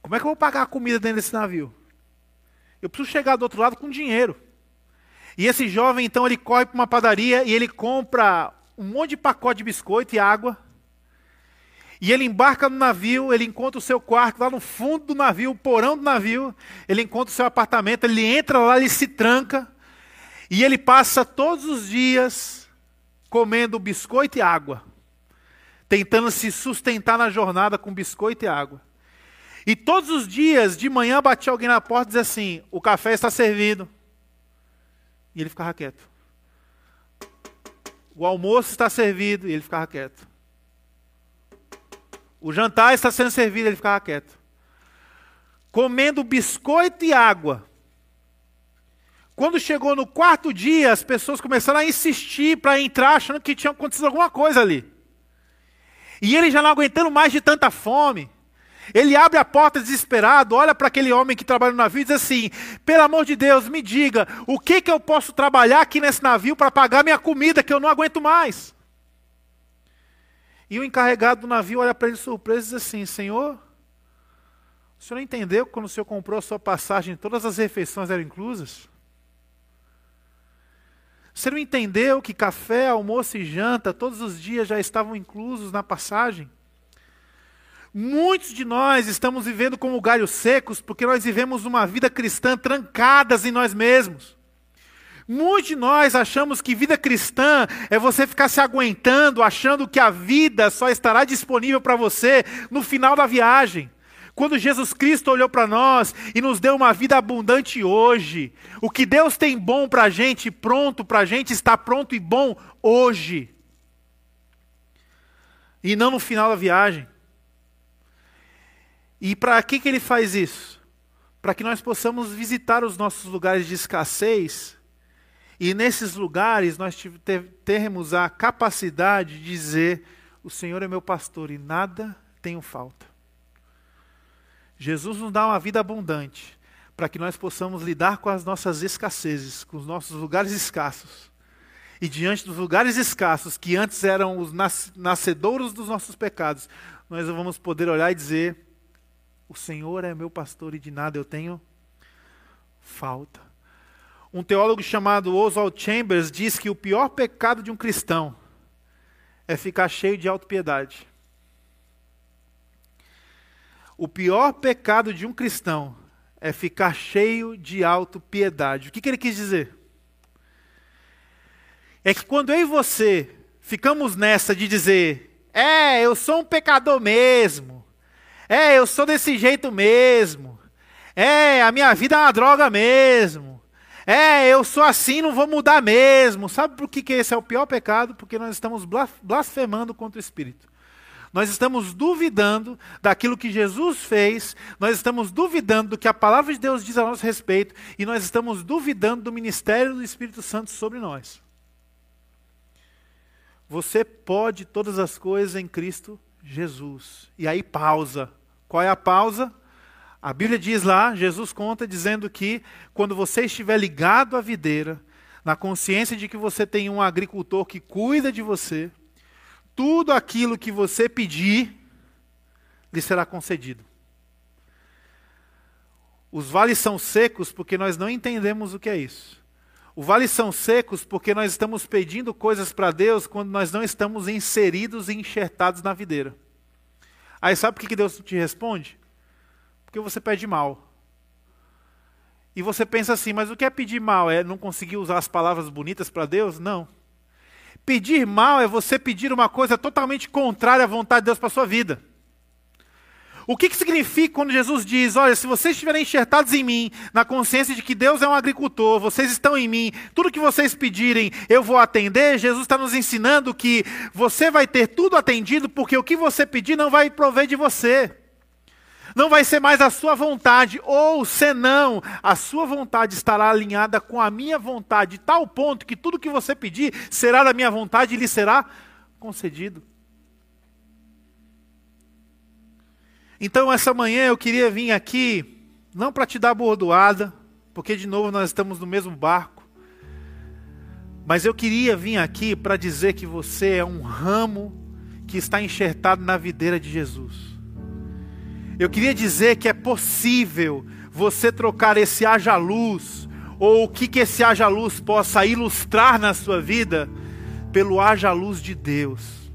Como é que eu vou pagar a comida dentro desse navio? Eu preciso chegar do outro lado com dinheiro. E esse jovem, então, ele corre para uma padaria e ele compra um monte de pacote de biscoito e água. E ele embarca no navio, ele encontra o seu quarto lá no fundo do navio, o porão do navio, ele encontra o seu apartamento, ele entra lá, ele se tranca, e ele passa todos os dias comendo biscoito e água, tentando se sustentar na jornada com biscoito e água. E todos os dias, de manhã, batia alguém na porta e dizia assim: o café está servido. E ele ficava quieto. O almoço está servido e ele ficava quieto. O jantar está sendo servido, ele ficava quieto. Comendo biscoito e água. Quando chegou no quarto dia, as pessoas começaram a insistir para entrar, achando que tinha acontecido alguma coisa ali. E ele já não aguentando mais de tanta fome. Ele abre a porta desesperado, olha para aquele homem que trabalha no navio e diz assim: pelo amor de Deus, me diga, o que, que eu posso trabalhar aqui nesse navio para pagar minha comida, que eu não aguento mais? E o encarregado do navio olha para ele surpreso e diz assim: Senhor, o senhor não entendeu que quando o senhor comprou a sua passagem, todas as refeições eram inclusas? Você não entendeu que café, almoço e janta todos os dias já estavam inclusos na passagem? Muitos de nós estamos vivendo como galhos secos porque nós vivemos uma vida cristã trancadas em nós mesmos. Muitos de nós achamos que vida cristã é você ficar se aguentando, achando que a vida só estará disponível para você no final da viagem. Quando Jesus Cristo olhou para nós e nos deu uma vida abundante hoje, o que Deus tem bom para a gente, pronto para a gente, está pronto e bom hoje. E não no final da viagem. E para que, que ele faz isso? Para que nós possamos visitar os nossos lugares de escassez e nesses lugares nós termos a capacidade de dizer: O Senhor é meu pastor e nada tenho falta. Jesus nos dá uma vida abundante para que nós possamos lidar com as nossas escassezes, com os nossos lugares escassos. E diante dos lugares escassos, que antes eram os nascedouros dos nossos pecados, nós vamos poder olhar e dizer: o Senhor é meu pastor e de nada eu tenho falta. Um teólogo chamado Oswald Chambers diz que o pior pecado de um cristão é ficar cheio de autopiedade. O pior pecado de um cristão é ficar cheio de autopiedade. O que, que ele quis dizer? É que quando eu e você ficamos nessa de dizer, é, eu sou um pecador mesmo, é, eu sou desse jeito mesmo. É, a minha vida é uma droga mesmo. É, eu sou assim, não vou mudar mesmo. Sabe por que, que esse é o pior pecado? Porque nós estamos blasfemando contra o Espírito. Nós estamos duvidando daquilo que Jesus fez, nós estamos duvidando do que a palavra de Deus diz a nosso respeito, e nós estamos duvidando do ministério do Espírito Santo sobre nós. Você pode todas as coisas em Cristo Jesus. E aí pausa. Qual é a pausa? A Bíblia diz lá, Jesus conta dizendo que quando você estiver ligado à videira, na consciência de que você tem um agricultor que cuida de você, tudo aquilo que você pedir lhe será concedido. Os vales são secos porque nós não entendemos o que é isso. Os vales são secos porque nós estamos pedindo coisas para Deus quando nós não estamos inseridos e enxertados na videira. Aí sabe por que Deus te responde? Porque você pede mal. E você pensa assim, mas o que é pedir mal? É não conseguir usar as palavras bonitas para Deus? Não. Pedir mal é você pedir uma coisa totalmente contrária à vontade de Deus para a sua vida. O que, que significa quando Jesus diz: Olha, se vocês estiverem enxertados em mim, na consciência de que Deus é um agricultor, vocês estão em mim, tudo que vocês pedirem eu vou atender? Jesus está nos ensinando que você vai ter tudo atendido, porque o que você pedir não vai prover de você. Não vai ser mais a sua vontade, ou senão, a sua vontade estará alinhada com a minha vontade, de tal ponto que tudo que você pedir será da minha vontade e lhe será concedido. Então, essa manhã eu queria vir aqui, não para te dar bordoada, porque de novo nós estamos no mesmo barco, mas eu queria vir aqui para dizer que você é um ramo que está enxertado na videira de Jesus. Eu queria dizer que é possível você trocar esse haja luz, ou o que, que esse haja luz possa ilustrar na sua vida, pelo haja luz de Deus.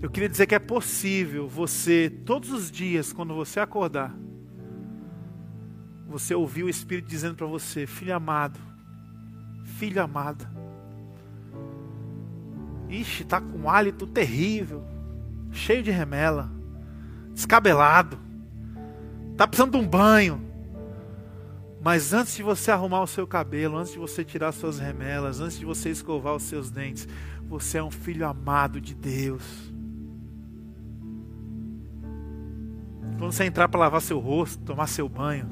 Eu queria dizer que é possível você, todos os dias, quando você acordar, você ouvir o Espírito dizendo para você: Filho amado, filho amada, ixi, está com um hálito terrível, cheio de remela, descabelado, está precisando de um banho. Mas antes de você arrumar o seu cabelo, antes de você tirar suas remelas, antes de você escovar os seus dentes, você é um filho amado de Deus. Quando você entrar para lavar seu rosto, tomar seu banho,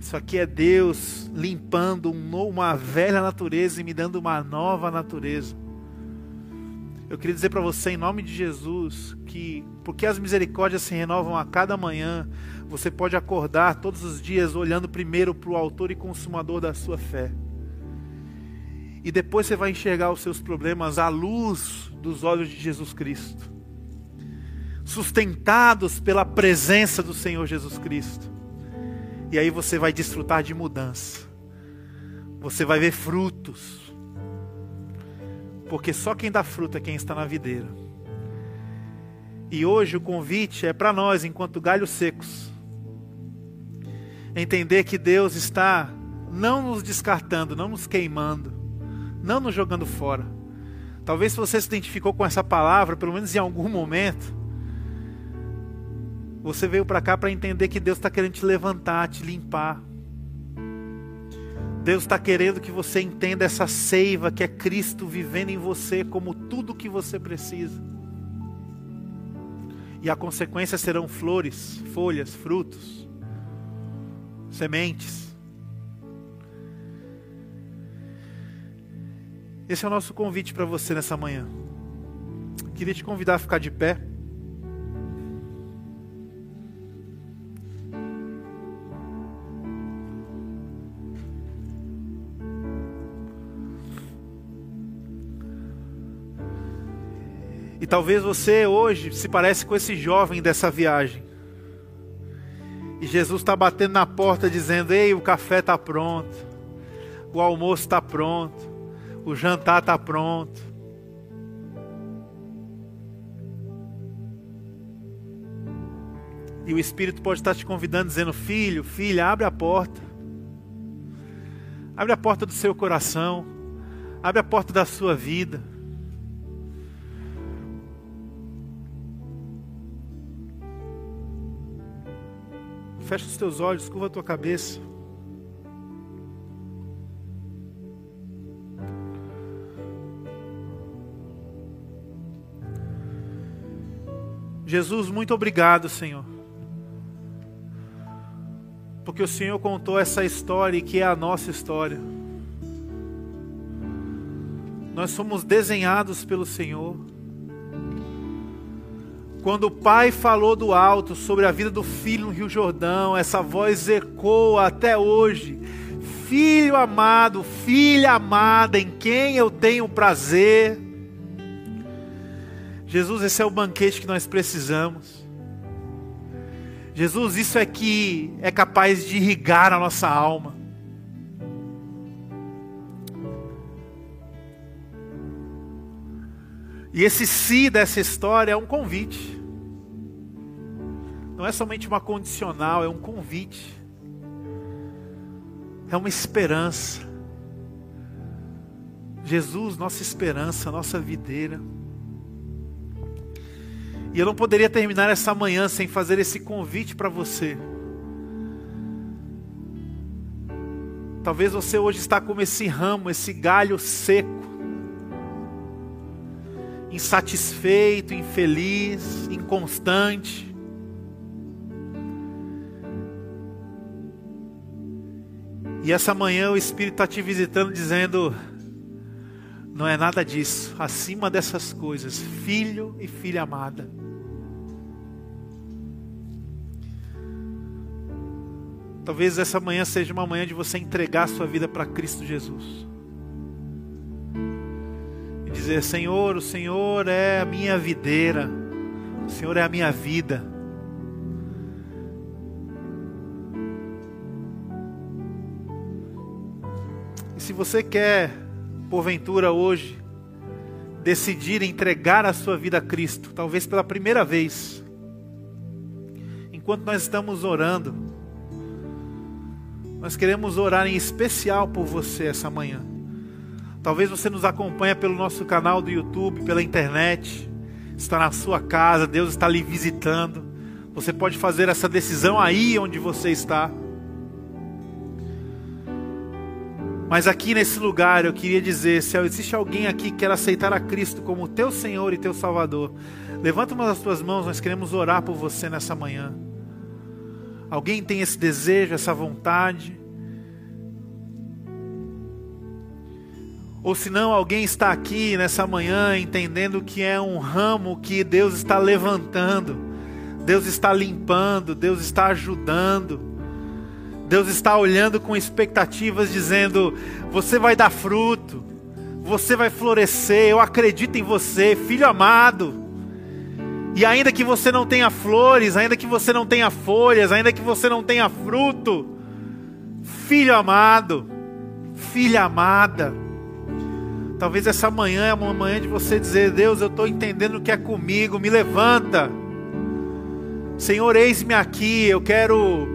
isso aqui é Deus limpando uma velha natureza e me dando uma nova natureza. Eu queria dizer para você, em nome de Jesus, que porque as misericórdias se renovam a cada manhã, você pode acordar todos os dias olhando primeiro para o Autor e Consumador da sua fé. E depois você vai enxergar os seus problemas à luz dos olhos de Jesus Cristo sustentados pela presença do Senhor Jesus Cristo. E aí você vai desfrutar de mudança. Você vai ver frutos. Porque só quem dá fruto é quem está na videira. E hoje o convite é para nós, enquanto galhos secos, entender que Deus está não nos descartando, não nos queimando, não nos jogando fora. Talvez se você se identificou com essa palavra, pelo menos em algum momento, você veio para cá para entender que Deus está querendo te levantar, te limpar. Deus está querendo que você entenda essa seiva que é Cristo vivendo em você como tudo que você precisa. E a consequência serão flores, folhas, frutos, sementes. Esse é o nosso convite para você nessa manhã. Queria te convidar a ficar de pé. E talvez você hoje se parece com esse jovem dessa viagem. E Jesus está batendo na porta dizendo: Ei, o café está pronto, o almoço está pronto, o jantar está pronto. E o Espírito pode estar te convidando, dizendo: Filho, filha, abre a porta. Abre a porta do seu coração. Abre a porta da sua vida. Fecha os teus olhos, curva a tua cabeça. Jesus, muito obrigado, Senhor. Porque o Senhor contou essa história que é a nossa história. Nós somos desenhados pelo Senhor. Quando o pai falou do alto sobre a vida do filho no Rio Jordão, essa voz ecoa até hoje. Filho amado, filha amada, em quem eu tenho prazer. Jesus, esse é o banquete que nós precisamos. Jesus, isso é que é capaz de irrigar a nossa alma. E esse si dessa história é um convite. Não é somente uma condicional, é um convite. É uma esperança. Jesus, nossa esperança, nossa videira. E eu não poderia terminar essa manhã sem fazer esse convite para você. Talvez você hoje está como esse ramo, esse galho seco insatisfeito, infeliz, inconstante. E essa manhã o Espírito está te visitando dizendo: não é nada disso, acima dessas coisas, filho e filha amada. Talvez essa manhã seja uma manhã de você entregar sua vida para Cristo Jesus dizer: Senhor, o Senhor é a minha videira, o Senhor é a minha vida. você quer, porventura hoje, decidir entregar a sua vida a Cristo, talvez pela primeira vez, enquanto nós estamos orando, nós queremos orar em especial por você essa manhã. Talvez você nos acompanhe pelo nosso canal do YouTube, pela internet, está na sua casa, Deus está lhe visitando. Você pode fazer essa decisão aí onde você está. Mas aqui nesse lugar eu queria dizer: se existe alguém aqui que quer aceitar a Cristo como teu Senhor e teu Salvador, levanta uma das tuas mãos, nós queremos orar por você nessa manhã. Alguém tem esse desejo, essa vontade? Ou se não, alguém está aqui nessa manhã entendendo que é um ramo que Deus está levantando, Deus está limpando, Deus está ajudando. Deus está olhando com expectativas, dizendo: Você vai dar fruto, você vai florescer, eu acredito em você, filho amado. E ainda que você não tenha flores, ainda que você não tenha folhas, ainda que você não tenha fruto, filho amado, filha amada. Talvez essa manhã é uma manhã de você dizer: Deus, eu estou entendendo o que é comigo, me levanta. Senhor, eis-me aqui, eu quero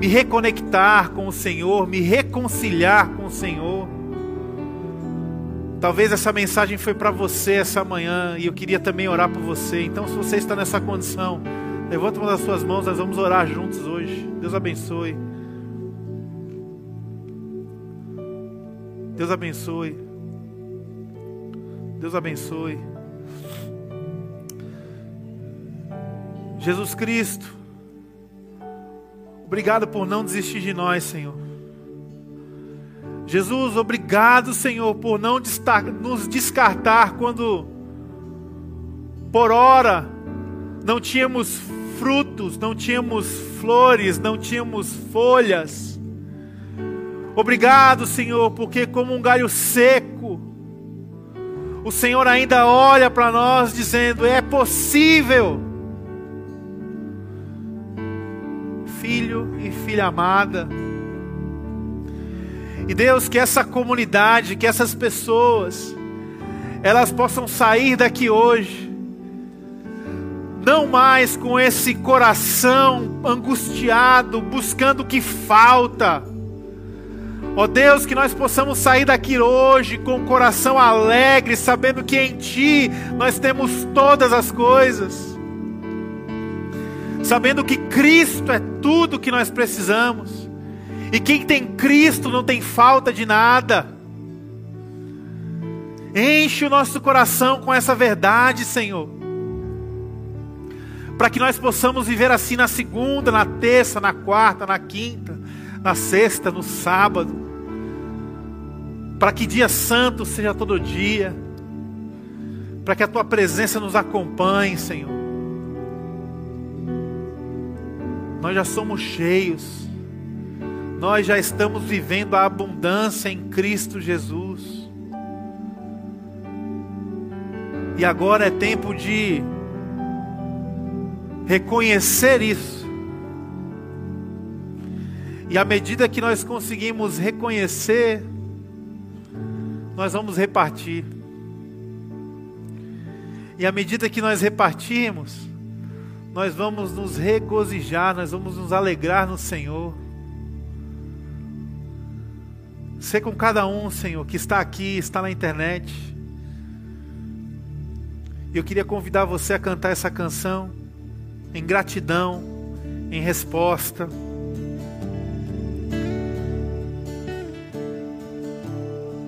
me reconectar com o Senhor, me reconciliar com o Senhor. Talvez essa mensagem foi para você essa manhã e eu queria também orar por você. Então, se você está nessa condição, levanta uma das suas mãos, nós vamos orar juntos hoje. Deus abençoe. Deus abençoe. Deus abençoe. Jesus Cristo, Obrigado por não desistir de nós, Senhor. Jesus, obrigado, Senhor, por não nos descartar quando, por hora, não tínhamos frutos, não tínhamos flores, não tínhamos folhas. Obrigado, Senhor, porque como um galho seco, o Senhor ainda olha para nós dizendo: é possível filho e filha amada. E Deus, que essa comunidade, que essas pessoas, elas possam sair daqui hoje, não mais com esse coração angustiado, buscando o que falta. Ó Deus, que nós possamos sair daqui hoje com o coração alegre, sabendo que em Ti nós temos todas as coisas. Sabendo que Cristo é tudo que nós precisamos, e quem tem Cristo não tem falta de nada. Enche o nosso coração com essa verdade, Senhor, para que nós possamos viver assim na segunda, na terça, na quarta, na quinta, na sexta, no sábado, para que dia santo seja todo dia, para que a tua presença nos acompanhe, Senhor. nós já somos cheios, nós já estamos vivendo a abundância em Cristo Jesus. E agora é tempo de reconhecer isso. E à medida que nós conseguimos reconhecer, nós vamos repartir. E à medida que nós repartimos, nós vamos nos regozijar, nós vamos nos alegrar no Senhor. Ser com cada um, Senhor, que está aqui, está na internet. E eu queria convidar você a cantar essa canção em gratidão, em resposta.